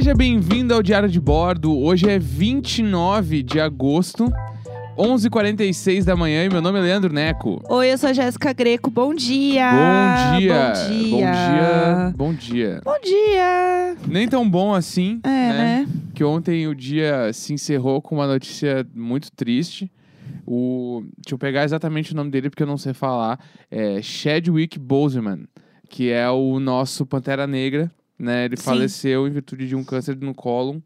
Seja bem-vindo ao Diário de Bordo. Hoje é 29 de agosto, 11h46 da manhã e meu nome é Leandro Neco. Oi, eu sou a Jéssica Greco. Bom dia! Bom dia! Bom dia! Bom dia! Bom dia! Bom dia! Nem tão bom assim, É, né? Que ontem o dia se encerrou com uma notícia muito triste. O... Deixa eu pegar exatamente o nome dele porque eu não sei falar. É Chadwick Boseman, que é o nosso Pantera Negra. Né? Ele Sim. faleceu em virtude de um câncer no cólon.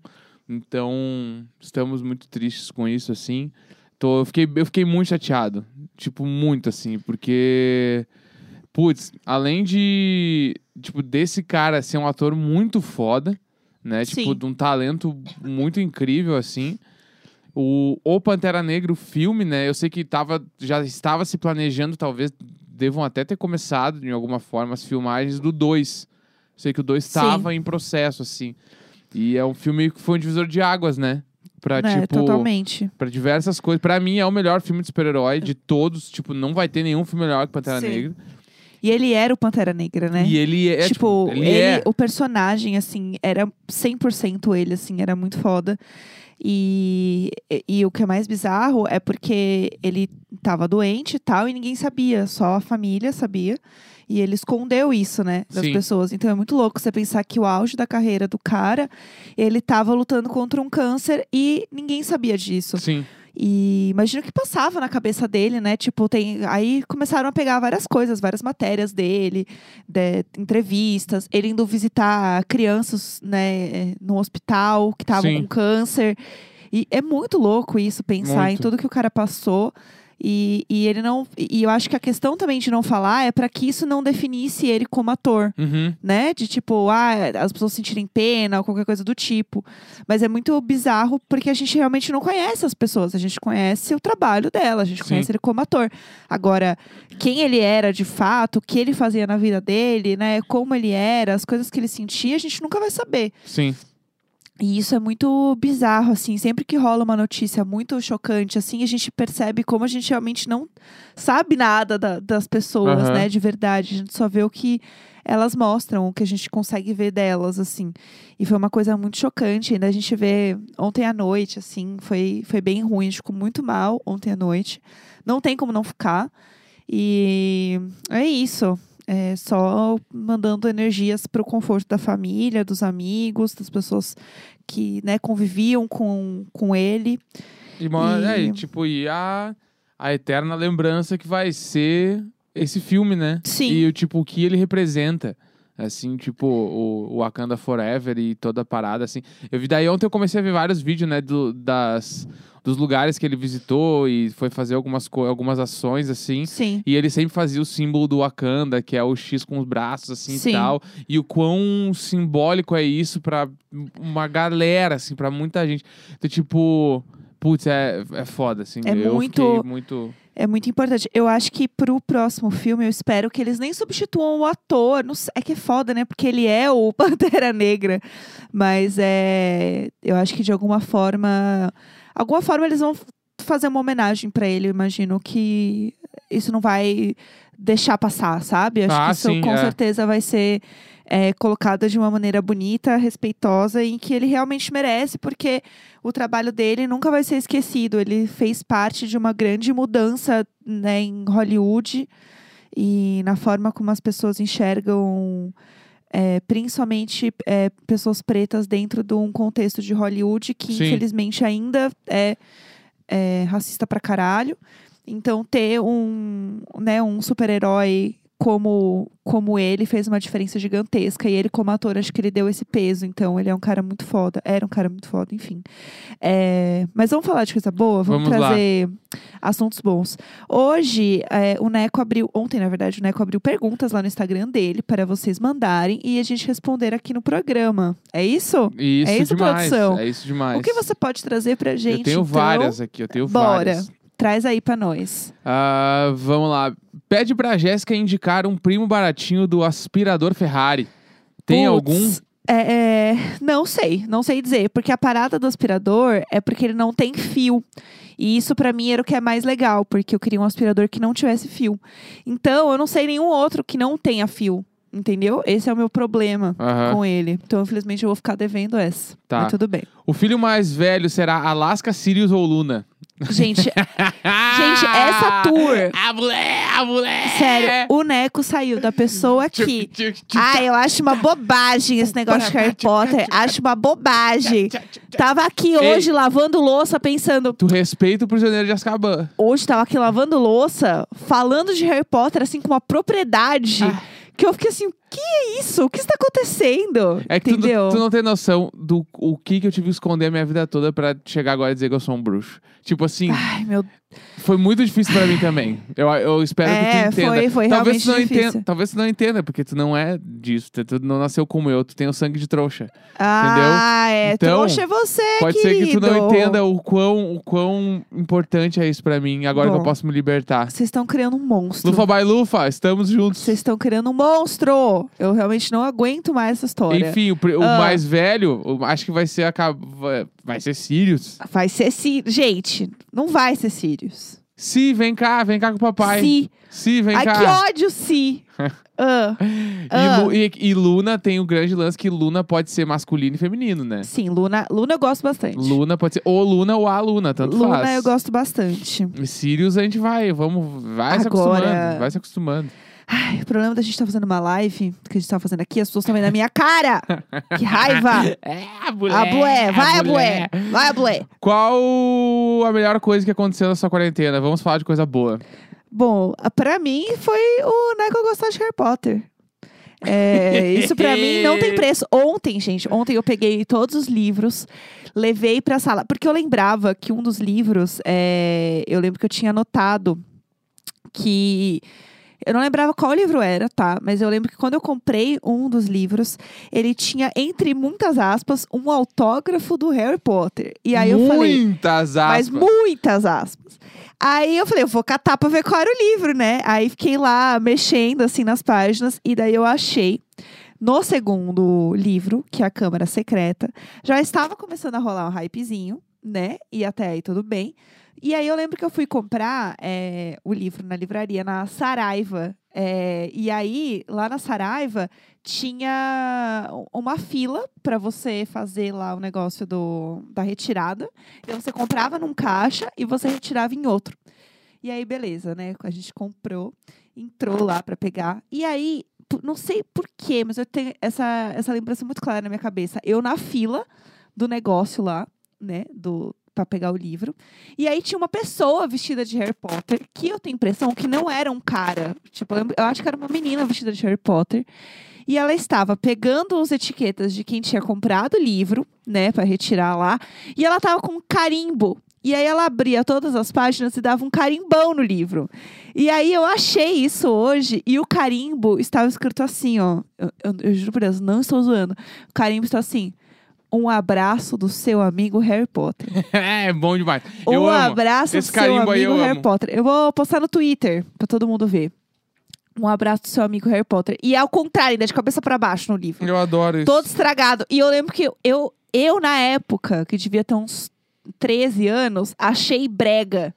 Então, estamos muito tristes com isso, assim. Tô, eu, fiquei, eu fiquei muito chateado. Tipo, muito, assim, porque. Putz, além de. Tipo, desse cara ser um ator muito foda, né? Tipo, Sim. de um talento muito incrível, assim. O, o Pantera Negra, o filme, né? Eu sei que tava, já estava se planejando, talvez devam até ter começado, de alguma forma, as filmagens do 2. Sei que o 2 Sim. estava em processo, assim. E é um filme que foi um divisor de águas, né? Pra, É, tipo, totalmente. Pra diversas coisas. Pra mim, é o melhor filme de super-herói de todos. Tipo, não vai ter nenhum filme melhor que Pantera Sim. Negra. E ele era o Pantera Negra, né? E ele é, tipo, ele, ele, é... o personagem, assim, era 100% ele, assim, era muito foda. E, e, e o que é mais bizarro é porque ele tava doente e tal, e ninguém sabia, só a família sabia. E ele escondeu isso, né, das Sim. pessoas. Então é muito louco você pensar que o auge da carreira do cara, ele tava lutando contra um câncer e ninguém sabia disso. Sim. E imagina o que passava na cabeça dele, né? Tipo, tem. Aí começaram a pegar várias coisas, várias matérias dele, de- entrevistas, ele indo visitar crianças, né, no hospital que estavam com câncer. E é muito louco isso, pensar em Muito. tudo que o cara passou. E, e ele não. E eu acho que a questão também de não falar é para que isso não definisse ele como ator Uhum. né? De tipo, ah, as pessoas sentirem pena ou qualquer coisa do tipo. Mas é muito bizarro porque a gente realmente não conhece as pessoas. A gente conhece o trabalho dela, a gente Sim. conhece ele como ator. Agora, quem ele era de fato, o que ele fazia na vida dele, né? Como ele era, as coisas que ele sentia, a gente nunca vai saber. Sim. E isso é muito bizarro, assim. Sempre que rola uma notícia muito chocante, assim, a gente percebe como a gente realmente não sabe nada da- das pessoas, Aham. né? De verdade. A gente só vê o que elas mostram, o que a gente consegue ver delas, assim. E foi uma coisa muito chocante. Ainda a gente vê ontem à noite, assim, foi, foi bem ruim. A gente ficou muito mal ontem à noite. Não tem como não ficar. E é isso. É só mandando energias para o conforto da família, dos amigos, das pessoas que né, conviviam com, com ele. E, E- é, e, tipo, e a, a eterna lembrança que vai ser esse filme, né? Sim. E o tipo, o que ele representa. Assim, tipo, o, o Wakanda Forever e toda a parada, assim. Eu vi daí ontem eu comecei a ver vários vídeos, né, do, das, dos lugares que ele visitou e foi fazer algumas, algumas ações, assim. Sim. E ele sempre fazia o símbolo do Wakanda, que é o X com os braços, assim, Sim. e tal. E o quão simbólico é isso pra uma galera, assim, pra muita gente. Então, tipo, putz, é, é foda, assim. É eu muito- muito... É muito importante. Eu acho que pro próximo filme, eu espero que eles nem substituam o ator. Sei- é que é foda, né? Porque ele é o Pantera Negra. Mas é. Eu acho que de alguma forma. Alguma forma eles vão fazer uma homenagem pra ele. Eu imagino que isso não vai deixar passar, sabe? Acho Ah, que isso sim, com é. certeza vai ser é, colocado de uma maneira bonita, respeitosa, em que ele realmente merece, porque o trabalho dele nunca vai ser esquecido. Ele fez parte de uma grande mudança né, em Hollywood e na forma como as pessoas enxergam, é, principalmente é, pessoas pretas dentro de um contexto de Hollywood que Sim. infelizmente ainda é, é racista pra caralho. Então ter um, né, um super-herói como, como ele fez uma diferença gigantesca. E ele, como ator, acho que ele deu esse peso. Então, ele é um cara muito foda. Era um cara muito foda, enfim. É, Mas vamos falar de coisa boa? Vamos, Vamos lá. trazer assuntos bons. Hoje, é, o Neco abriu... Ontem, na verdade, o Neco abriu perguntas lá no Instagram dele para vocês mandarem e a gente responder aqui no programa. É isso? Isso É isso, demais, produção? é isso demais. O que você pode trazer pra gente, Eu tenho então? várias aqui, eu tenho Bora. várias. Traz aí pra nós. Ah, vamos lá. Pede pra Jéssica indicar um primo baratinho do aspirador Ferrari. Tem Puts, algum? É, é, não sei, não sei dizer. Porque a parada do aspirador é porque ele não tem fio. E isso pra mim era o que é mais legal, porque eu queria um aspirador que não tivesse fio. Então, eu não sei nenhum outro que não tenha fio. Entendeu? Esse é o meu problema Aham. com ele. Então, infelizmente, eu vou ficar devendo essa. Tá. Mas tudo bem. O filho mais velho será Alaska, Sirius ou Luna? Gente, Gente, essa tour- A mulher, a mulher! sério, o Neco saiu da pessoa que. Ah, eu acho uma bobagem esse negócio de Harry Potter. Acho uma bobagem. Tava aqui hoje lavando louça pensando. Tu respeita o prisioneiro de Azkaban. Hoje tava aqui lavando louça, falando de Harry Potter, assim, com uma propriedade. Ah. Que eu fiquei assim, que é isso? O que está acontecendo? É que tu, Entendeu? tu não tem noção do o que, que eu tive que esconder a minha vida toda pra chegar agora e dizer que eu sou um bruxo. Tipo assim, Ai, meu foi muito difícil pra mim também. Eu, eu espero que É, tu entenda. foi- foi talvez tu não realmente difícil. entenda, talvez tu não entenda, porque tu não é disso. Tu, tu não nasceu como eu, tu tem o sangue de trouxa. Ah, é. Então, trouxa é você, Pode ser que tu não querido. entenda o quão, o quão importante é isso pra mim, agora que eu Bom. posso me libertar. Vocês estão criando um monstro. Lufa by Lufa, estamos juntos. Vocês estão criando um monstro. Eu realmente não aguento mais essa história. Enfim, o, o Ah. mais velho, acho que vai ser a, vai- ser Sirius. Vai ser Sirius. Gente, não vai ser Sirius. Si, vem cá, vem cá com o papai. Si. Si, vem Ai, cá. que ódio, Si. Ah, E, Ah. E- e Luna tem o grande lance que Luna pode ser masculino e feminino, né? sim, Luna, Luna eu gosto bastante. Luna pode ser ou Luna ou a Luna, tanto Luna faz. eu gosto bastante. E Sirius a gente vai, vamos, vai se Agora- acostumando, vai se acostumando. Ai, o problema da gente estar fazendo uma live, que a gente tá fazendo aqui, as pessoas estão vendo a minha cara. que raiva. É, a. A bué, vai a bué. Vai a bué. Qual a melhor coisa que aconteceu na sua quarentena? Vamos falar de coisa boa. Bom, pra mim foi o Neco gostar de Harry Potter. É, isso pra mim não tem preço. Ontem, gente, ontem eu peguei todos os livros, levei pra sala. Porque eu lembrava que um dos livros, é, eu lembro que eu tinha anotado que. Eu não lembrava qual livro era, tá? Mas eu lembro que quando eu comprei um dos livros, ele tinha, entre muitas aspas, um autógrafo do Harry Potter. E aí eu falei. Muitas Mas aspas. muitas aspas. Aí eu falei, eu vou catar pra ver qual era o livro, né? Aí fiquei lá mexendo assim nas páginas e daí eu achei no segundo livro, que é a Câmara Secreta, já estava começando a rolar um hypezinho, né? E até aí tudo bem. E aí eu lembro que eu fui comprar é, o livro na livraria, na Saraiva. É, e aí, lá na Saraiva, tinha uma fila para você fazer lá o negócio do, da retirada. Então você comprava num caixa e você retirava em outro. E aí, beleza, né? A gente comprou, entrou lá para pegar. E aí, não sei porquê, mas eu tenho essa, essa lembrança muito clara na minha cabeça. Eu na fila do negócio lá, né? Do, para pegar o livro. E aí tinha uma pessoa vestida de Harry Potter, que eu tenho impressão que não era um cara. Tipo, eu, acho que era uma menina vestida de Harry Potter. E ela estava pegando as etiquetas de quem tinha comprado o livro, né, para retirar lá. E ela tava com um carimbo. E aí ela abria todas as páginas e dava um carimbão no livro. E aí eu achei isso hoje e o carimbo estava escrito assim, ó. Eu, eu- eu juro por Deus, não estou zoando. O carimbo está assim: um abraço do seu amigo Harry Potter. é bom demais. Um eu amo. abraço Esse do seu amigo Harry amo. Potter. Eu vou postar no Twitter pra todo mundo ver. Um abraço do seu amigo Harry Potter. E é ao contrário, ainda de cabeça pra baixo no livro. Eu adoro isso. Todo estragado. E eu lembro que eu, eu, eu, na época, que devia ter uns 13 anos, achei brega.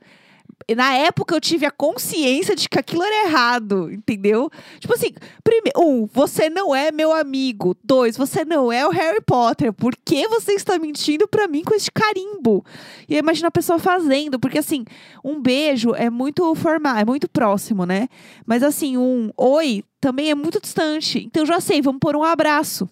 Na época eu tive a consciência de que aquilo era errado, entendeu? Tipo assim, primeiro, um, você não é meu amigo. Dois, você não é o Harry Potter. Por que você está mentindo pra mim com esse carimbo? E eu imagino a pessoa fazendo, porque assim, um beijo é muito formal, é muito próximo, né? Mas assim, um oi também é muito distante. Então já sei, vamos pôr um abraço.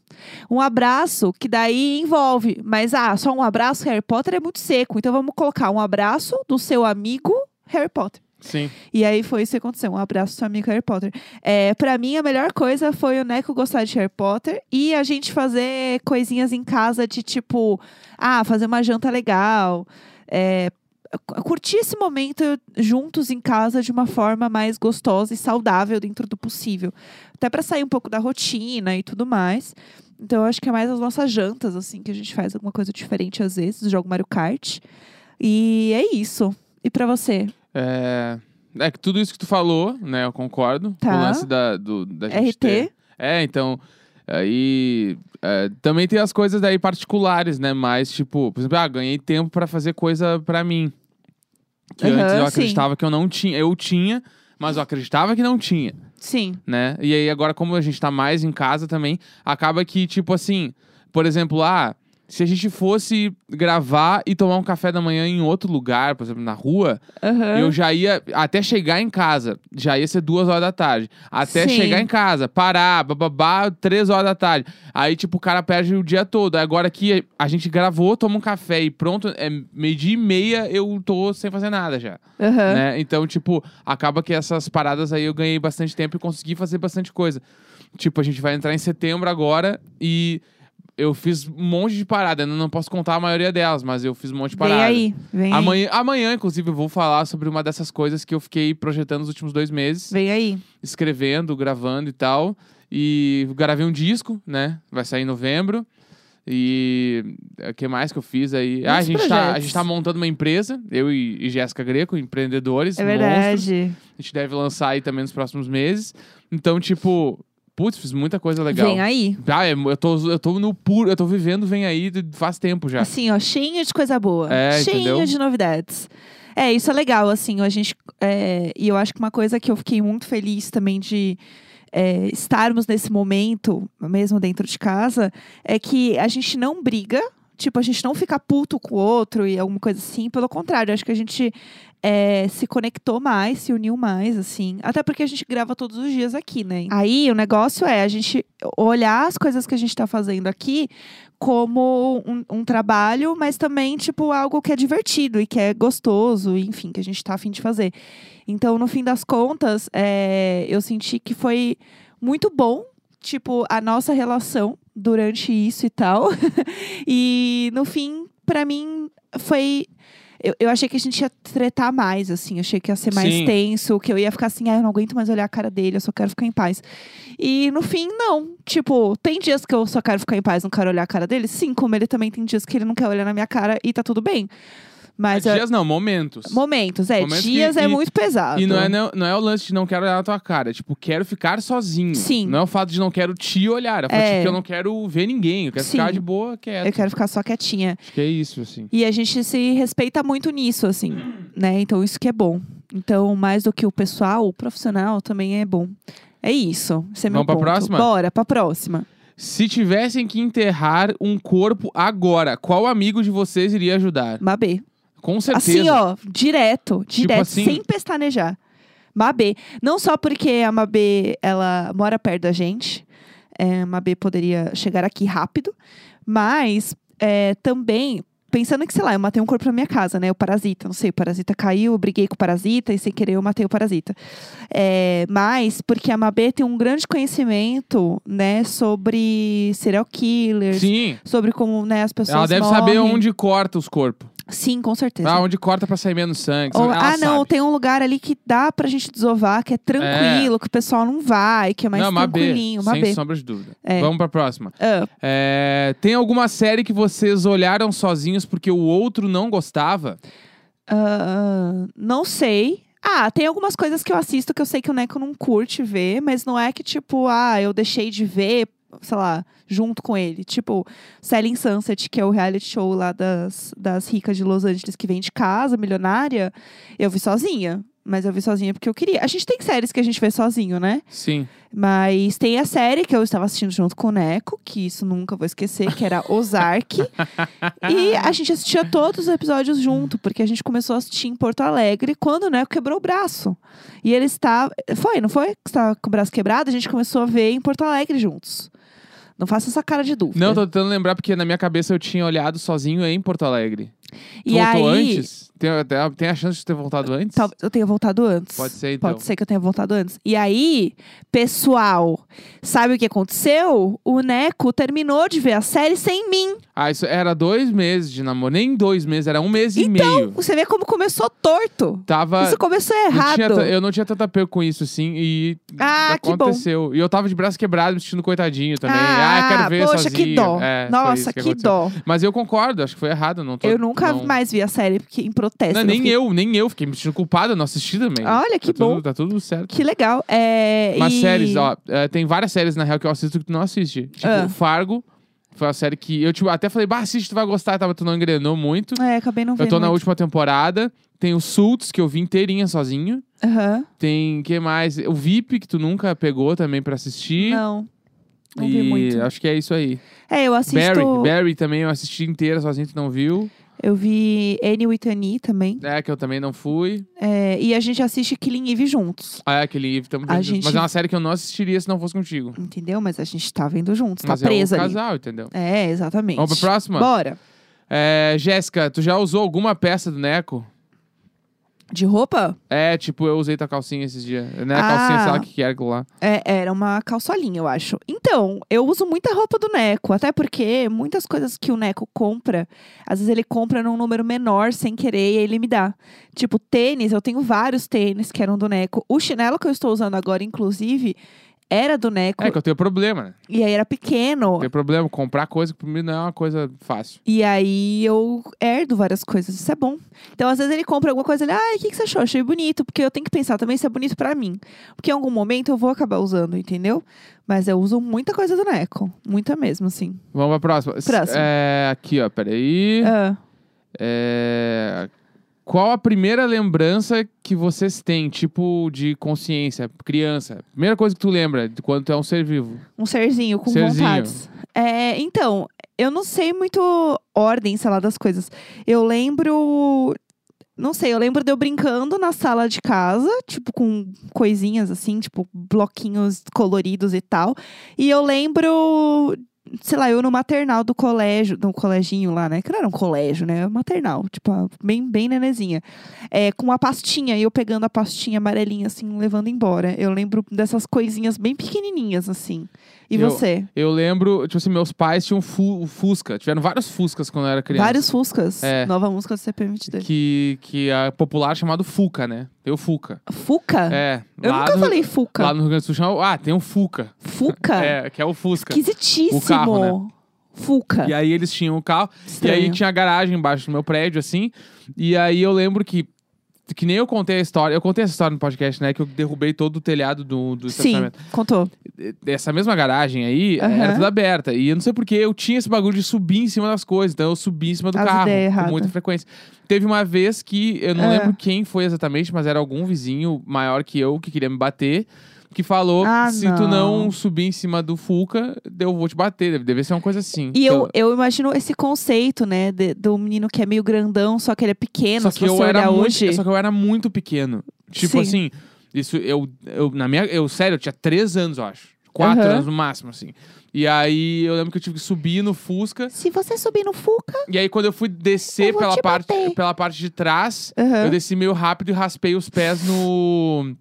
Um abraço que daí envolve, mas ah, só um abraço Harry Potter é muito seco. Então vamos colocar um abraço do seu amigo Harry Potter. Sim. E aí foi isso que aconteceu. Um abraço do seu amigo Harry Potter. É, para mim, a melhor coisa foi o Neco gostar de Harry Potter e a gente fazer coisinhas em casa de tipo, ah, fazer uma janta legal. É, curtir esse momento juntos em casa de uma forma mais gostosa e saudável dentro do possível. Até para sair um pouco da rotina e tudo mais. Então, eu acho que é mais as nossas jantas, assim, que a gente faz alguma coisa diferente às vezes, joga Mario Kart. E é isso. E pra você? É... é que tudo isso que tu falou, né? Eu concordo. Tá. O lance da, do, da gente RT? ter- É, então. Aí. é, também tem as coisas daí particulares, né? Mas, tipo, por exemplo, ah, ganhei tempo pra fazer coisa pra mim. Que Aham, antes eu sim. acreditava que eu não tinha. Eu tinha, mas eu acreditava que não tinha, Sim. né? E aí agora, como a gente tá mais em casa também, acaba que, tipo assim, por exemplo, ah, se a gente fosse gravar e tomar um café da manhã em outro lugar, por exemplo, na rua, Aham. eu já ia, até chegar em casa, já ia ser duas horas da tarde. Até Sim. chegar em casa, parar, bababá, três horas da tarde. Aí, tipo, o cara perde o dia todo. Agora aqui, a gente gravou, toma um café e pronto, é meio-dia e meia, eu tô sem fazer nada já. Aham. Né? Então, tipo, acaba que essas paradas aí eu ganhei bastante tempo e consegui fazer bastante coisa. Tipo, a gente vai entrar em setembro agora e eu fiz um monte de parada. Eu não posso contar a maioria delas, mas eu fiz um monte de Vem parada. aí, vem aí. Amanhã, amanhã, inclusive, eu vou falar sobre uma dessas coisas que eu fiquei projetando nos últimos dois meses, Vem aí. escrevendo, gravando e tal. E gravei um disco, né? Vai sair em novembro. E o que mais que eu fiz aí? Ah, a gente, tá, a gente tá montando uma empresa, eu e, e Jéssica Greco, empreendedores. É monstros. verdade. A gente deve lançar aí também nos próximos meses. Então, tipo, putz, fiz muita coisa legal. Vem aí. Ah, é, eu tô, eu tô no puro, eu tô vivendo, vem aí faz tempo já. Assim, ó, cheinho de coisa boa. É, cheinho entendeu? de novidades. É, isso é legal, assim, a gente. é, e eu acho que uma coisa que eu fiquei muito feliz também de é, estarmos nesse momento, mesmo dentro de casa, é que a gente não briga. Tipo, a gente não fica puto com o outro e alguma coisa assim. Pelo contrário, acho que a gente é, se conectou mais, se uniu mais, assim. Até porque a gente grava todos os dias aqui, né? Aí o negócio é a gente olhar as coisas que a gente tá fazendo aqui como um, um trabalho, mas também, tipo, algo que é divertido e que é gostoso, enfim, que a gente tá afim de fazer. Então, no fim das contas, é, eu senti que foi muito bom, tipo, a nossa relação durante isso e tal. e, no fim, pra mim, foi. Eu, eu achei que a gente ia tretar mais, assim. Eu achei que ia ser mais Sim. tenso, que eu ia ficar assim, ah, eu não aguento mais olhar a cara dele, eu só quero ficar em paz. E no fim, não. Tipo, tem dias que eu só quero ficar em paz, não quero olhar a cara dele? Sim, como ele também tem dias que ele não quer olhar na minha cara e tá tudo bem. Mas. é- Dias não, momentos. Momentos, é. Momentos dias que- é e- muito pesado. E não é, não, não é o lance de não quero olhar na tua cara. É tipo, quero ficar sozinho. Sim. Não é o fato de não quero te olhar. É É. que eu não quero ver ninguém. Eu quero Sim. ficar de boa, quieto. Eu quero ficar só quietinha. Acho que é isso, assim. E a gente se respeita muito nisso, assim, né? Então isso que é bom. Então, mais do que o pessoal, o profissional também é bom. É isso. Esse é meu Vamos pra ponto. próxima? Bora, pra próxima. Se tivessem que enterrar um corpo agora, qual amigo de vocês iria ajudar? Mabê. Com certeza. Assim, ó, direto, direto, assim? sem pestanejar. Mabê. Não só porque a Mabê, ela mora perto da gente. É, a Mabê poderia chegar aqui rápido. Mas é, também, pensando que, sei lá, eu matei um corpo na minha casa, né? O parasita, não sei, o parasita caiu, eu briguei com o parasita e sem querer eu matei o parasita. É, mas porque a Mabê tem um grande conhecimento, né, sobre serial killers. Sim. Sobre como né, as pessoas Ela deve morrem. saber onde corta os corpos. Sim, com certeza. Ah, onde corta pra sair menos sangue. Ou, ah, não, sabe. tem um lugar ali que dá pra gente desovar, que é tranquilo, que o pessoal não vai, que é mais não, tranquilinho. sem Mabê. sombra de dúvida. É. Vamos pra próxima. Ah, É, tem alguma série que vocês olharam sozinhos porque o outro não gostava? ah, não sei. Ah, tem algumas coisas que eu assisto que eu sei que o Neco não curte ver, mas não é que, tipo, ah, eu deixei de ver, sei lá, junto com ele. Tipo, Selling Sunset, que é o reality show lá das, das ricas de Los Angeles que vem de casa, milionária, eu vi sozinha. Mas eu vi sozinha porque eu queria. A gente tem séries que a gente vê sozinho, né? Sim. Mas tem a série que eu estava assistindo junto com o Neco, que isso nunca vou esquecer, que era Ozark. e a gente assistia todos os episódios junto, porque a gente começou a assistir em Porto Alegre quando o Neco quebrou o braço. E ele estava. Foi, não foi? Que estava com o braço quebrado? A gente começou a ver em Porto Alegre juntos. Não faça essa cara de dúvida. Não, tô tentando lembrar porque na minha cabeça eu tinha olhado sozinho em Porto Alegre. Tu e voltou aí, antes? Tem, tem- tem a chance de ter voltado antes? Eu tenha voltado antes. Pode ser, então. Pode ser que eu tenha voltado antes. E aí, pessoal, sabe o que aconteceu? O Neco terminou de ver a série sem mim. Ah, isso era dois meses de namoro. Nem dois meses, era um mês e meio. Você vê como começou torto. Tava. Isso começou não errado. tinha ta- eu não tinha tanto apego com isso, assim, e Ah, que bom. aconteceu. E eu tava de braço quebrado, me sentindo coitadinho também. Ah, eu quero ver poxa, sozinho. que dó. É, Nossa, que, aconteceu. dó. Mas eu concordo, acho que foi errado. Não tô, Eu nunca não... mais vi a série porque, em protesto. Não, eu nem fiquei- eu, nem eu. Fiquei me sentindo culpado, eu não assisti também. Olha, que tá bom. Tudo, tá tudo certo. Que legal. É, Mas e- séries, ó, é, tem várias séries na real que eu assisto que tu não assiste. Tipo, Ah. Fargo. Foi uma série que eu tipo, até falei, bah, assiste, tu vai gostar, tá? mas tu não engrenou muito. É, acabei não vendo. Eu tô na muito. última temporada. Tem o Suits, que eu vi inteirinha sozinho. Aham. Tem, que mais? O VIP, que tu nunca pegou também pra assistir. Não. Não e vi muito. acho que é isso aí. É, eu assisto. Barry, Barry também eu assisti inteira sozinho, tu não viu. Eu vi Annie Annie também. É, que eu também não fui. É, e a gente assiste Killing Eve juntos. Ah, é tamo A vendo- gente- Mas é uma série que eu não assistiria se não fosse contigo. Entendeu? Mas a gente tá vendo juntos, tá Mas presa é o ali. casal, entendeu? É, exatamente. Vamos pra próxima? Bora. É, Jéssica, tu já usou alguma peça do Neco? De roupa? É, tipo, eu usei tua calcinha esses dias. Não é Ah. calcinha, sei lá o que que era aquilo lá. É, era uma calçolinha, eu acho. Então, eu uso muita roupa do Neco, até porque muitas coisas que o Neco compra, às vezes ele compra num número menor sem querer e ele me dá. Tipo, tênis, eu tenho vários tênis que eram do Neco. O chinelo que eu estou usando agora, inclusive, era do Neco É que eu tenho problema, né? e aí era pequeno. Tenho problema. Comprar coisa que pra mim não é uma coisa fácil. E aí eu herdo várias coisas, isso é bom. Então, às vezes ele compra alguma coisa, ele, ai, o que, que você achou? Achei bonito, porque eu tenho que pensar também se é bonito pra mim. Porque em algum momento eu vou acabar usando, entendeu? Mas eu uso muita coisa do Neco, muita mesmo, assim. Vamos pra próxima. Próxima. É, aqui, ó, peraí. Ah, É, Qual a primeira lembrança que vocês têm, tipo, de consciência, criança? Primeira coisa que tu lembra de quando tu é um ser vivo. um serzinho com Serzinho. vontades. É, então, eu não sei muito ordem, sei lá, das coisas. Eu lembro. Não sei, eu lembro de eu brincando na sala de casa, tipo, com coisinhas assim, tipo, bloquinhos coloridos e tal. E eu lembro, sei lá, eu no maternal do colégio, no coleginho lá, né? Que não era um colégio, né? Maternal, tipo, bem, bem nenezinha. É, com uma pastinha, eu pegando a pastinha amarelinha, assim, levando embora. Eu lembro dessas coisinhas bem pequenininhas, assim. E Eu- você? Eu lembro, tipo assim, meus pais tinham fu Fusca. Tiveram vários Fuscas quando eu era criança. Vários Fuscas. É. Nova música do CP22. Que, que é popular chamado Fuca, né? Tem o Fuca. Fuca? É. Eu nunca no- falei Fuca. Lá no Rio Grande do Sul chama... Ah, tem o Fuca. Fuca? É, que é o Fusca. Esquisitíssimo. O carro, né? Fuca. E aí eles tinham o carro. Estranho. E aí tinha a garagem embaixo do meu prédio, assim. E aí eu lembro que. Que nem eu contei a história. Eu contei essa história no podcast, né? Que eu derrubei todo o telhado do, do Sim, estacionamento. contou. Essa mesma garagem aí Aham. era tudo aberta. E eu não sei porque eu tinha esse bagulho de subir em cima das coisas. Então eu subi em cima do As carro com muita frequência. Teve uma vez que eu não Ah. lembro quem foi exatamente, mas era algum vizinho maior que eu que queria me bater. Que falou Ah, se tu não. não subir em cima do Fuca, eu vou te bater. Deve, ser uma coisa assim. E eu, Então- eu imagino esse conceito, né, de- do menino que é meio grandão, só que ele é pequeno, Só se que você eu era muito, hoje. só que eu era muito pequeno. Tipo Sim. assim, isso eu, eu na minha, eu sério, eu tinha três anos, eu acho, quatro Aham. anos no máximo, assim. E aí eu lembro que eu tive que subir no Fusca. Se você subir no Fuca... E aí quando eu fui descer Eu pela te parte, bater. pela parte de trás, Aham. eu desci meio rápido e raspei os pés no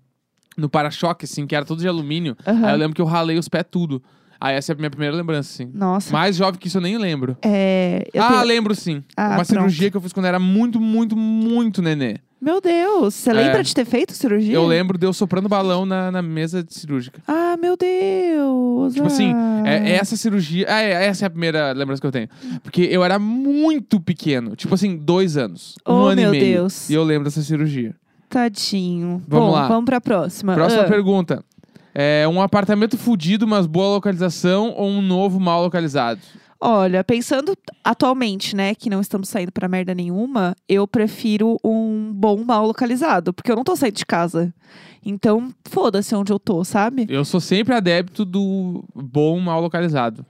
no para-choque, assim, que era todo de alumínio. Aham. Aí eu lembro que eu ralei os pés tudo. Aí essa é a minha primeira lembrança, assim. Nossa. Mais jovem que isso eu nem lembro. É, eu ah, tenho- lembro sim. Ah, Uma pronto. cirurgia que eu fiz quando era muito, muito, muito nenê. Meu Deus, você É. lembra de ter feito cirurgia? Eu lembro de eu soprando balão na, na mesa de cirúrgica. Ah, meu Deus. Tipo assim, ah. é, essa cirurgia. Ah, é, essa é a primeira lembrança que eu tenho. Porque eu era muito pequeno. Tipo assim, dois anos. Um Oh, ano meu e meio. Deus. E eu lembro dessa cirurgia. Tadinho. Vamos Bom, lá. vamos pra próxima. Próxima Ah. pergunta. É um apartamento fudido, mas boa localização ou um novo mal localizado? Olha, pensando atualmente, né, que não estamos saindo pra merda nenhuma, eu prefiro um bom mal localizado, porque eu não tô saindo de casa. Então, foda-se onde eu tô, sabe? Eu sou sempre adepto do bom mal localizado.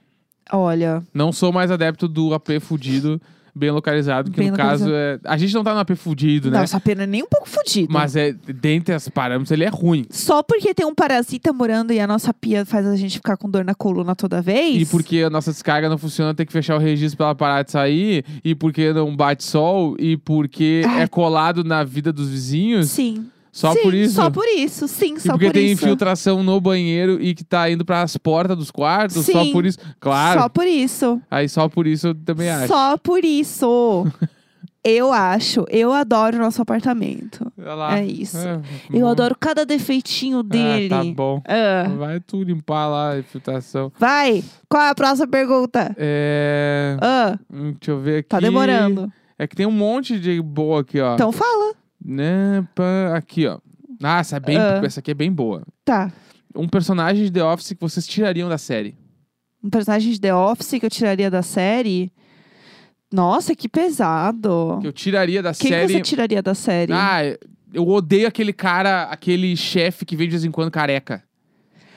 Olha, Não sou mais adepto do AP fudido, bem localizado, que Bem no caso é. A gente não tá no AP fudido, né? não, essa pena é nem um pouco fodida. Mas é, dentre as parâmetros, ele é ruim. Só porque tem um parasita morando e a nossa pia faz a gente ficar com dor na coluna toda vez. E porque a nossa descarga não funciona, tem que fechar o registro pra ela parar de sair. E porque não bate sol. E porque Ai. é colado na vida dos vizinhos. Sim. Só Sim, por isso. Só por isso, sim, só porque por tem isso. infiltração no banheiro e que tá indo pras portas dos quartos. Só Sim. por isso. Claro. Só por isso. Aí só por isso eu também acho. Só por isso. eu acho. Eu adoro o nosso apartamento. Olha lá. É isso. É, Eu adoro cada defeitinho dele. Ah, tá bom. Ah, Vai tu limpar lá a infiltração. vai. Qual é a próxima pergunta? É. Ah, hum, Deixa eu ver aqui. tá demorando. É que tem um monte de boa aqui, ó. Então fala. Né, pá, Aqui, ó. Ah, essa, é bem, Ah. essa aqui é bem boa. Tá. Um personagem de The Office que vocês tirariam da série. Um personagem de The Office que eu tiraria da série. Nossa, que pesado. Que eu tiraria da Quem série. você tiraria da série? Ah, eu odeio aquele cara, aquele chefe que vem de vez em quando careca.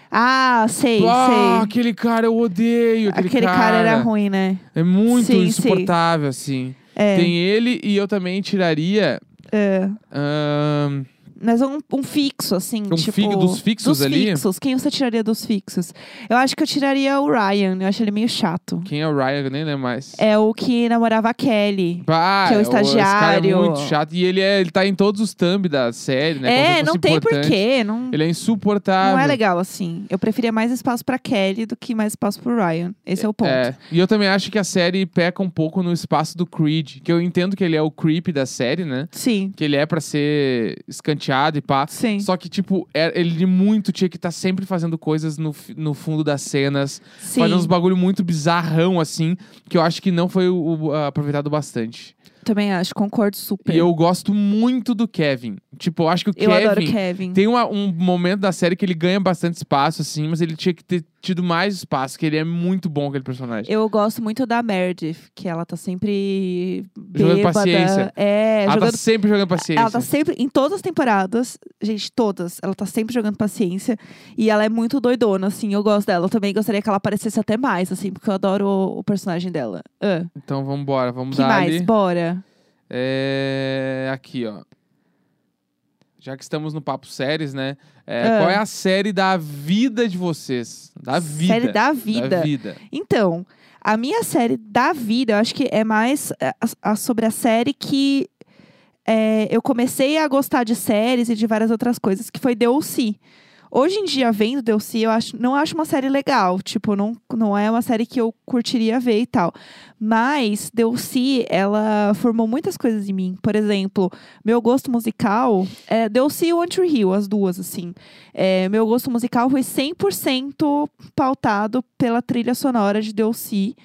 Ah, sei, ah, sei. aquele cara eu odeio. Aquele, Aquele cara era ruim, né? É muito Sim, sim. insuportável, assim. É. Tem ele e eu também tiraria. É. ahn, Mas um, um fixo, assim. Um tipo, dos fixos dos ali? fixos. Quem você tiraria dos fixos? Eu acho que eu tiraria o Ryan. Eu acho ele meio chato. quem é o Ryan? Eu nem lembro mais. É o que namorava a Kelly. Bah, que é o Esse cara estagiário. é muito chato. E ele, é, ele tá em todos os thumb da série, né? É, não tem porquê. Não, Ele é insuportável. não é legal, assim. Eu preferia mais espaço pra Kelly do que mais espaço pro Ryan. Esse é o ponto. É, e eu também acho que a série peca um pouco no espaço do Creed, que eu entendo que ele é o creep da série, né? Sim, Que ele é pra ser escanteado e pá. sim. Só que, tipo, é- ele muito tinha que estar sempre fazendo coisas no, fi- no fundo das cenas, sim. fazendo uns bagulho muito bizarrão, assim, que eu acho que não foi o- o- aproveitado bastante. Também acho, concordo super. E eu gosto muito do Kevin. Tipo, eu acho que o Eu adoro Kevin Kevin. tem uma- um momento da série que ele ganha bastante espaço, assim, mas ele tinha que ter tido mais espaço, que ele é muito bom, aquele personagem. Eu gosto muito da Meredith, que ela tá sempre Jogando bêbada. paciência. É, Ela jogando tá sempre jogando paciência. Ela tá sempre, em todas as temporadas, gente, todas, ela tá sempre jogando paciência. E ela é muito doidona, assim, eu gosto dela. Eu também gostaria que ela aparecesse até mais, assim, porque eu adoro o, o personagem dela. Ah, Então vamos embora, vamos que dar mais? ali. Bora. É... Aqui, ó. Já que estamos no papo séries, né? É, Ah. Qual é a série da vida de vocês? Da vida. Série da vida. Da vida. Então, a minha série da vida, eu acho que é mais é, a- a- sobre a série que é, eu comecei a gostar de séries e de várias outras coisas, que foi The O.C. Hoje em dia, vendo O.C., eu acho, não acho uma série legal. Tipo, não, não é uma série que eu curtiria ver e tal. Mas O.C., ela formou muitas coisas em mim. Por exemplo, meu gosto musical... É, O.C. e One Tree Hill, as duas, assim. É, meu gosto musical foi 100% pautado pela trilha sonora de O.C.,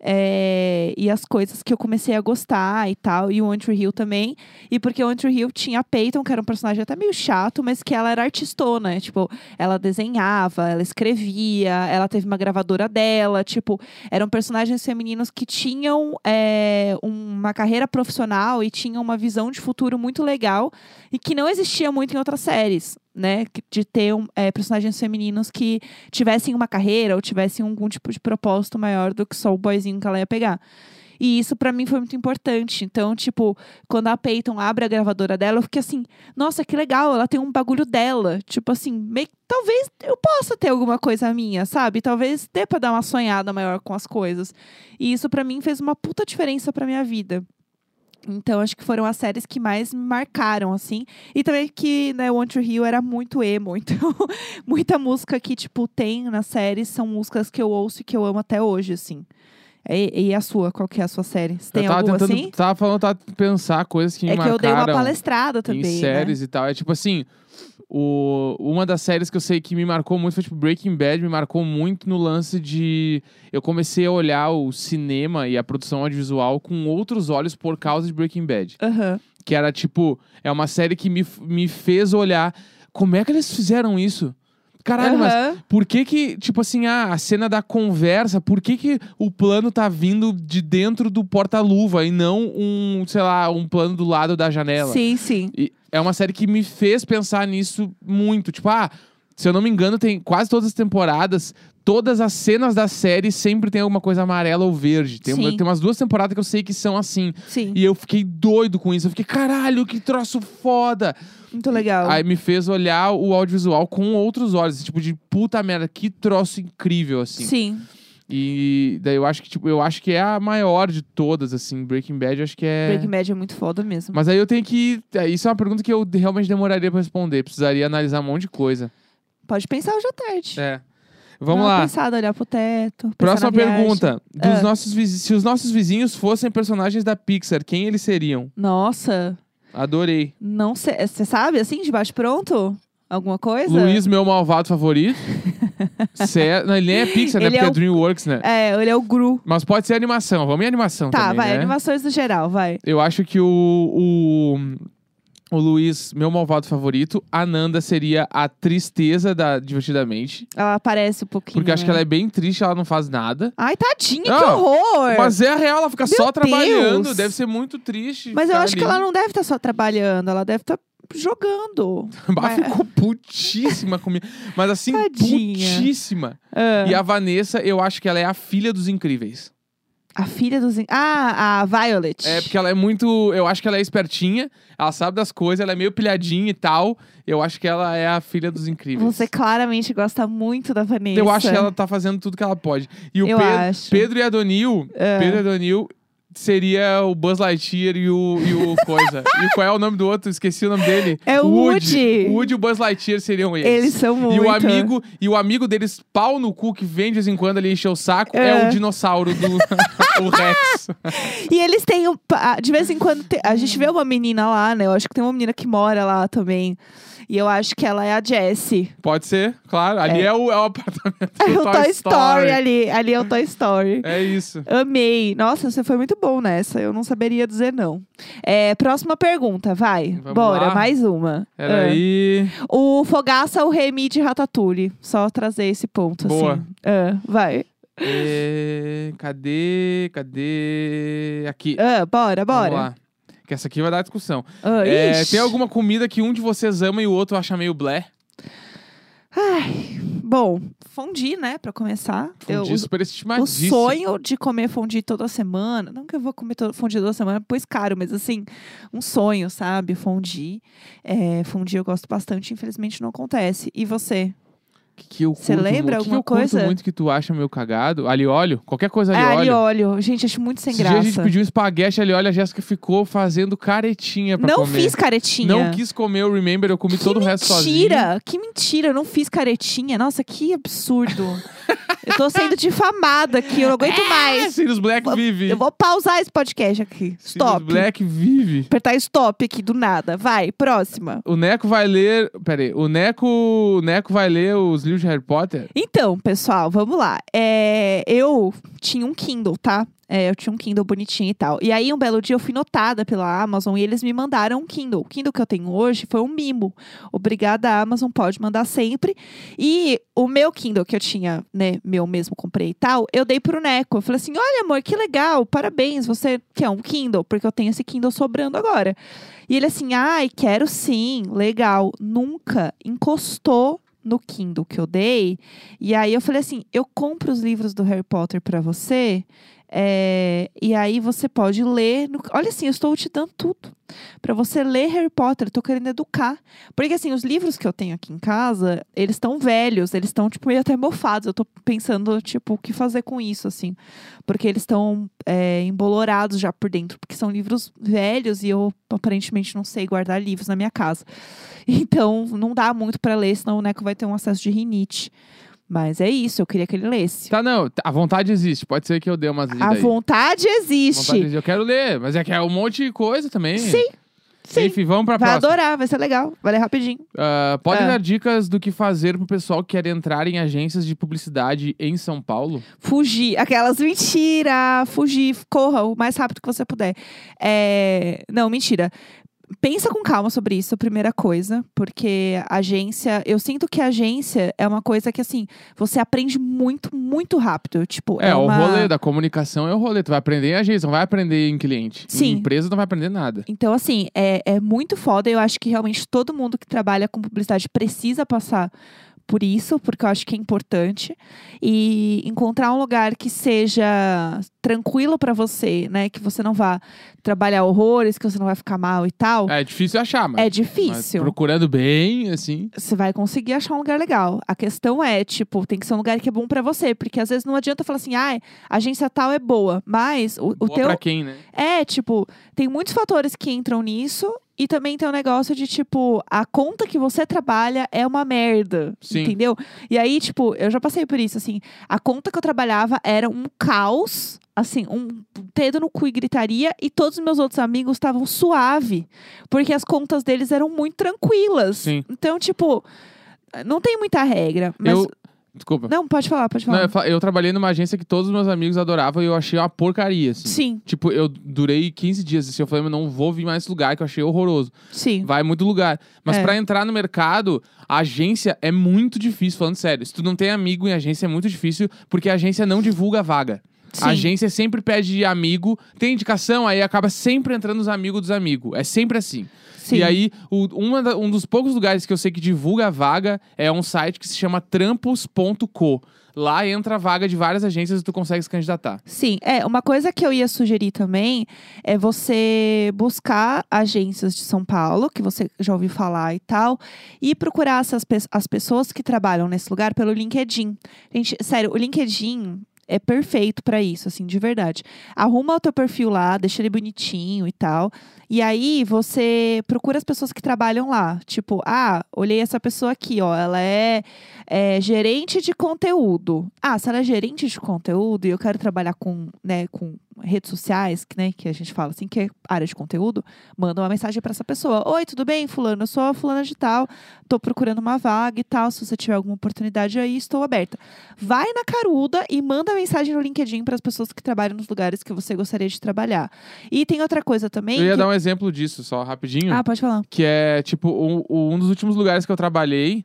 é, e as coisas que eu comecei a gostar e tal, e o Tree Hill também. E porque o Tree Hill tinha a Peyton, que era um personagem até meio chato, mas que ela era artistona, tipo, ela desenhava, ela escrevia, ela teve uma gravadora dela, tipo, eram personagens femininos que tinham é, uma carreira profissional e tinham uma visão de futuro muito legal e que não existia muito em outras séries. Né, de ter é, personagens femininos que tivessem uma carreira ou tivessem algum tipo de propósito maior do que só o boyzinho que ela ia pegar. E isso pra mim foi muito importante. Então, tipo, quando a Peyton abre a gravadora dela, eu fiquei assim, nossa, que legal, ela tem um bagulho dela. Tipo assim, meio, talvez eu possa ter alguma coisa minha, sabe? Talvez dê pra dar uma sonhada maior com as coisas. E isso pra mim fez uma puta diferença pra minha vida. Então, acho que foram as séries que mais me marcaram, assim. E também que, né, One Tree Hill era muito emo. Então, muita música que, tipo, tem na série são músicas que eu ouço e que eu amo até hoje, assim. E, e a sua? Qual que é a sua série? Você tem eu tava alguma tentando, assim? tava falando, tava pensar coisas que me É que eu dei uma palestrada também, em né? séries e tal. É tipo assim, o, uma das séries que eu sei que me marcou muito foi tipo Breaking Bad, me marcou muito no lance de eu comecei a olhar o cinema e a produção audiovisual com outros olhos por causa de Breaking Bad. Aham. Que era tipo, é uma série que me, me fez olhar como é que eles fizeram isso? Caralho, mas Aham. por que que, tipo assim, ah, a cena da conversa, por que que o plano tá vindo de dentro do porta-luva e não um, sei lá, um plano do lado da janela? Sim, sim. E é uma série que me fez pensar nisso muito. Tipo, ah, se eu não me engano, tem quase todas as temporadas, todas as cenas da série sempre tem alguma coisa amarela ou verde. Tem, uma- tem umas duas temporadas que eu sei que são assim. Sim. E eu fiquei doido com isso. Eu fiquei, caralho, que troço foda. Muito legal. Aí me fez olhar o audiovisual com outros olhos. Tipo, de puta merda, que troço incrível, assim. Sim. E daí eu acho que, tipo, eu acho que é a maior de todas, assim. Breaking Bad, eu acho que é. Breaking Bad é muito foda mesmo. Mas aí eu tenho que. é, Isso é uma pergunta que eu realmente demoraria pra responder. Precisaria analisar um monte de coisa. Pode pensar hoje à tarde. É. Vamos uma lá. Pensada, olhar pro teto. Próxima pergunta. Dos Ah. nossos Se os nossos vizinhos fossem personagens da Pixar, quem eles seriam? Nossa, Adorei. não sei. Você sabe, assim, de baixo pronto? Alguma coisa? Luiz, meu malvado favorito. Cé- Não, ele nem é Pixar, né? Ele Porque é é, o- Dreamworks, né? É, ele é o Gru. Mas pode ser animação. Vamos em animação Tá, também, vai, né? animações no geral, vai. Eu acho que o, o, O Luiz, meu malvado favorito. A Nanda seria a tristeza da Divertidamente. Ela aparece um pouquinho. Porque acho que né? ela é bem triste, ela não faz nada. Ai, tadinha, que Não, horror! Mas é a real, ela fica Meu só trabalhando. Deus. Deve ser muito triste. Mas eu acho que ali. ela não deve estar só trabalhando, ela deve estar jogando. Bah, Mas- ficou putíssima comigo. Mas assim, Tadinha. putíssima. Ah, E a Vanessa, eu acho que ela é a filha dos incríveis. A filha dos. Ah, a Violet. É, porque ela é muito. Eu acho que ela é espertinha, ela sabe das coisas, ela é meio pilhadinha e tal. Eu acho que ela é a filha dos incríveis. Você claramente gosta muito da Vanessa. Eu acho que ela tá fazendo tudo que ela pode. E o Eu Pedro, acho. Pedro e Adonil, É. Pedro e Adonil seria o Buzz Lightyear e o, e o coisa. e qual é o nome do outro? Esqueci o nome dele. É o Woody. O Woody e o Buzz Lightyear seriam eles. Eles são muito. E o amigo, e o amigo deles, pau no cu, que vem de vez em quando ali encher o saco, é, É. o dinossauro do o Rex. E eles têm. um De vez em quando. A gente vê uma menina lá, né? Eu acho que tem uma menina que mora lá também. E eu acho que ela é a Jessie. Pode ser, claro. Ali é, o, é o apartamento É do o Toy Story ali. Ali é o Toy Story. É isso. Amei. Nossa, você foi muito bom nessa. Eu não saberia dizer não. É, próxima pergunta, vai. Vamos Bora, lá. mais uma. Ah. Peraí. O Fogaça, o Remy de Ratatouille. Só trazer esse ponto, Boa. assim. Ah, vai. É, cadê? Cadê? Aqui. Ah, bora, bora. Que essa aqui vai dar discussão. Ah, É, tem alguma comida que um de vocês ama e o outro acha meio blé? Ai, bom, fondue, né, pra começar. Eu- Fundi super o sonho de comer fondue toda semana, não que eu vou comer todo, fondue toda semana, pois caro, mas assim, um sonho, sabe? Fondue. É, fondue eu gosto bastante, infelizmente não acontece. E você? Que, eu Você lembra o que alguma eu coisa? muito que tu acha meio cagado? Ali óleo? Qualquer coisa ali é, ali óleo. óleo. Gente, acho muito sem Esse dia a gente graça. pediu espaguete ali óleo, a Jéssica ficou fazendo caretinha pra Não comer. fiz caretinha. Não quis comer o Remember, eu comi Que todo o resto sozinho. mentira! Que mentira! Eu não fiz caretinha. Nossa, que absurdo. eu tô sendo difamada aqui, eu não aguento É, mais. Sirius Black vive. Eu vou pausar esse podcast aqui. Sirius Stop. Black vive. Apertar stop aqui do nada. Vai, próxima. O Neco vai ler. Pera aí. O Neco, o Neco vai ler os livros de Harry Potter? Então, pessoal, vamos lá. É, eu tinha um Kindle, tá? É, eu tinha um Kindle bonitinho e tal. E aí, um belo dia, eu fui notada pela Amazon e eles me mandaram um Kindle. O Kindle que eu tenho hoje foi um mimo. Obrigada, Amazon, pode mandar sempre. E o meu Kindle que eu tinha, né, meu mesmo comprei e tal, eu dei pro Neco. Eu falei assim: olha, amor, que legal, parabéns, você quer um Kindle? Porque eu tenho esse Kindle sobrando agora. E ele assim, ai, quero sim, legal. Nunca encostou no Kindle que eu dei. E aí eu falei assim: eu compro os livros do Harry Potter pra você. É, e aí você pode ler. no- Olha assim, eu estou te dando tudo. Pra você ler Harry Potter, eu tô querendo educar. Porque assim, os livros que eu tenho aqui em casa, eles estão velhos, eles estão, tipo, meio até mofados. Eu tô pensando, tipo, o que fazer com isso, assim. Porque eles estão é, embolorados já por dentro. Porque são livros velhos e eu aparentemente não sei guardar livros na minha casa. Então, não dá muito pra ler, senão o Neco vai ter um acesso de rinite. Mas é isso, eu queria que ele lesse. Tá, não. A vontade existe. Pode ser que eu dê umas lidas A aí. vontade existe. Vontade existe. Eu quero ler, mas é que é um monte de coisa também. Sim, sim. Enfim, vamos pra Vai próxima. adorar, vai ser legal. Vai ler rapidinho. Ah, pode Ah. dar dicas do que fazer pro pessoal que quer entrar em agências de publicidade em São Paulo? Fugir. Aquelas, mentira! Fugir, corra o mais rápido que você puder. É, Não, mentira. Pensa com calma sobre isso, primeira coisa, porque agência, eu sinto que agência é uma coisa que assim, você aprende muito, muito rápido, tipo, É, é, uma... o rolê da comunicação é o rolê. Tu vai aprender em agência, não vai aprender em cliente. Sim. Em empresa não vai aprender nada. Então, assim, é, é muito foda. Eu acho que realmente todo mundo que trabalha com publicidade precisa passar por isso, porque eu acho que é importante. E encontrar um lugar que seja tranquilo pra você, né? Que você não vá trabalhar horrores, que você não vai ficar mal e tal. É difícil achar, mas. É mas difícil. procurando bem, assim. Você vai conseguir achar um lugar legal. A questão é, tipo, tem que ser um lugar que é bom pra você. Porque às vezes não adianta falar assim, ah, a agência tal é boa. Mas o, o Boa teu. pra quem, né? É, tipo, tem muitos fatores que entram nisso. E também tem o negócio de, tipo, a conta que você trabalha é uma merda. Sim. Entendeu? E aí, tipo, eu já passei por isso, assim. A conta que eu trabalhava era um caos, assim, um dedo no cu e gritaria. E todos os meus outros amigos estavam suave. Porque as contas deles eram muito tranquilas. Sim. Então, tipo, não tem muita regra. Mas Eu- Desculpa. Não, pode falar, pode Não, falar. eu, fa- eu trabalhei numa agência que todos os meus amigos adoravam e eu achei uma porcaria, assim. Sim, Tipo, eu durei 15 dias assim. Eu falei, mas não vou vir mais nesse lugar que eu achei horroroso. sim. Vai muito lugar. Mas É. pra entrar no mercado, a agência é muito difícil, falando sério. Se tu não tem amigo em agência, é muito difícil, porque a agência não divulga a vaga. Sim. A agência sempre pede amigo, tem indicação, aí acaba sempre entrando os amigos dos amigos. É sempre assim. sim. E aí, o- da- um dos poucos lugares que eu sei que divulga a vaga é um site que se chama trampos.co. Lá entra a vaga de várias agências e tu consegue se candidatar. Sim, é, uma coisa que eu ia sugerir também é você buscar agências de São Paulo, que você já ouviu falar e tal, e procurar essas as pessoas que trabalham nesse lugar pelo LinkedIn. Gente, sério, o LinkedIn é perfeito pra isso, assim, de verdade. Arruma o teu perfil lá, deixa ele bonitinho e tal. E aí você procura as pessoas que trabalham lá. Tipo, ah, olhei essa pessoa aqui, ó. Ela é, é, gerente de conteúdo. Ah, se ela é gerente de conteúdo e eu quero trabalhar com, né, com redes sociais, que, né, que a gente fala assim, que é área de conteúdo, manda uma mensagem pra essa pessoa. Oi, tudo bem, fulano? Eu sou a fulana de tal, tô procurando uma vaga e tal. Se você tiver alguma oportunidade aí, estou aberta. Vai na caruda e manda mensagem no LinkedIn para as pessoas que trabalham nos lugares que você gostaria de trabalhar. E tem outra coisa também. Eu ia que- dar um exemplo disso, só rapidinho. Ah, pode falar. Que é, tipo, um, um dos últimos lugares que eu trabalhei.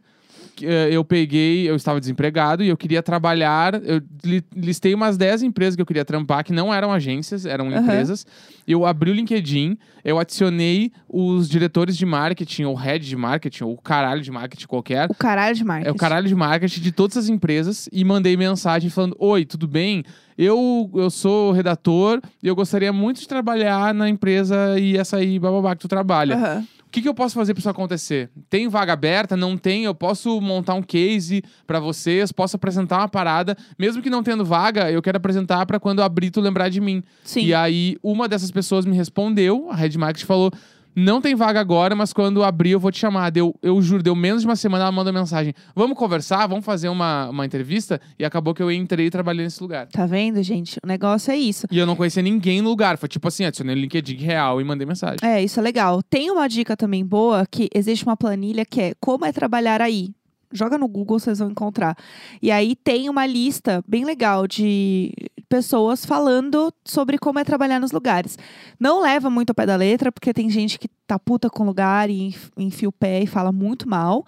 Eh, Eu peguei, eu estava desempregado e eu queria trabalhar. Eu li- listei umas 10 empresas que eu queria trampar, que não eram agências, eram Aham. empresas. Eu abri o LinkedIn, eu adicionei os diretores de marketing, ou head de marketing, ou caralho de marketing qualquer. O caralho de marketing. É o caralho de marketing de todas as empresas e mandei mensagem falando: Oi, tudo bem? Eu, eu sou redator e eu gostaria muito de trabalhar na empresa e essa aí, bababá, que tu trabalha. Aham. O que, que eu posso fazer para isso acontecer? Tem vaga aberta? Não tem? Eu posso montar um case para vocês? Posso apresentar uma parada? Mesmo que não tendo vaga, eu quero apresentar para quando abrir tu lembrar de mim. Sim. E aí, uma dessas pessoas me respondeu, a Red Market falou: não tem vaga agora, mas quando abrir eu vou te chamar. Deu, eu juro, deu menos de uma semana, ela manda mensagem: vamos conversar, vamos fazer uma, uma entrevista? E acabou que eu entrei e trabalhei nesse lugar. Tá vendo, gente? O negócio é isso. E eu não conhecia ninguém no lugar. Foi tipo assim: adicionei o LinkedIn real e mandei mensagem. É, isso é legal. Tem uma dica também boa que existe uma planilha que é como é trabalhar aí. Joga no Google, vocês vão encontrar. E aí tem uma lista bem legal de pessoas falando sobre como é trabalhar nos lugares. Não leva muito ao pé da letra, porque tem gente que tá puta com o lugar e enf- enfia o pé e fala muito mal.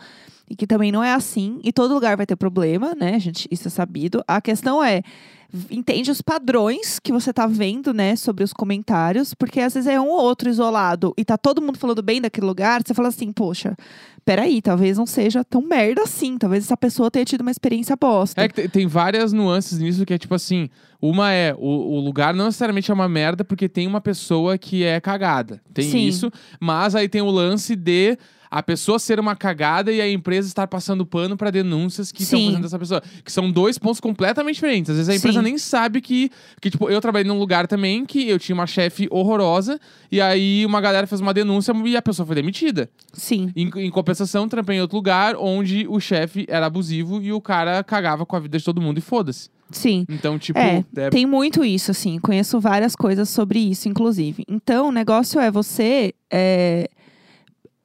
E que também não é assim. E todo lugar vai ter problema, né? Gente, isso é sabido. A questão é, entende os padrões que você tá vendo, né, sobre os comentários, porque às vezes é um ou outro isolado e tá todo mundo falando bem daquele lugar, você fala assim, poxa, peraí, talvez não seja tão merda assim, talvez essa pessoa tenha tido uma experiência bosta. É que te- tem várias nuances nisso que é tipo assim: uma é o, o lugar não necessariamente é uma merda porque tem uma pessoa que é cagada. Tem Sim. isso, mas aí tem o lance de a pessoa ser uma cagada e a empresa estar passando pano pra denúncias que estão fazendo dessa pessoa. Que são dois pontos completamente diferentes. Às vezes a empresa Sim. nem sabe que. Que, tipo, eu trabalhei num lugar também que eu tinha uma chefe horrorosa, e aí uma galera fez uma denúncia e a pessoa foi demitida. Sim. Em, em compensação, trampei em outro lugar onde o chefe era abusivo e o cara cagava com a vida de todo mundo e foda-se. Sim. Então, tipo, É, é- tem muito isso, assim. Conheço várias coisas sobre isso, inclusive. Então, o negócio é você é,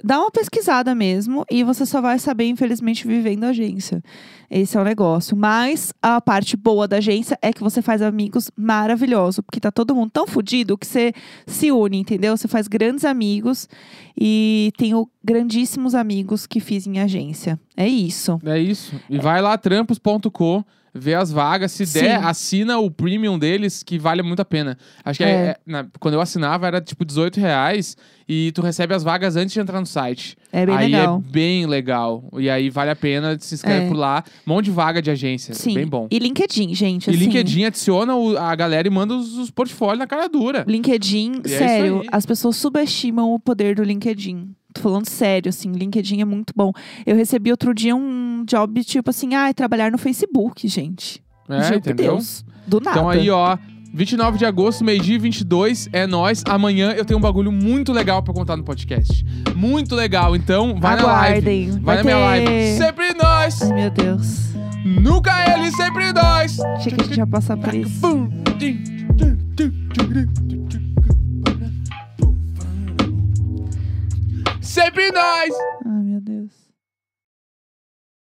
dar uma pesquisada mesmo e você só vai saber, infelizmente, vivendo a agência. Esse é o negócio. Mas a parte boa da agência é que você faz amigos maravilhosos, porque tá todo mundo tão fudido que você se une, entendeu? Você faz grandes amigos e tenho grandíssimos amigos que fiz em agência. É isso. é isso. E vai lá, trampos.com, vê as vagas. Se der, Sim. assina o premium deles, que vale muito a pena. Acho que é- É. é- na- quando eu assinava era tipo 18 reais e tu recebe as vagas antes de entrar no site. É bem aí legal. é bem legal. E aí vale a pena, se inscreve É. por lá. Um monte de vaga de agência. Sim. Bem bom. E LinkedIn, gente. E assim, LinkedIn adiciona o- a galera e manda os, os portfólios na cara dura. LinkedIn, E é sério, as pessoas subestimam o poder do LinkedIn. Tô falando sério, assim, LinkedIn é muito bom. Eu recebi outro dia um job, tipo assim, ah, trabalhar no Facebook, gente. É, Juro entendeu? Deus. Do nada. Então aí, ó, 29 de agosto, meio-dia e 22, é nós. Amanhã eu tenho um bagulho muito legal pra contar no podcast. Muito legal, então vai Aguardem. na live. Vai, Vai na minha ter- live. Sempre nós, Ai, meu Deus. nunca ele, sempre nós. Achei que a gente ia passar por isso. Sempre nós! Meu Deus.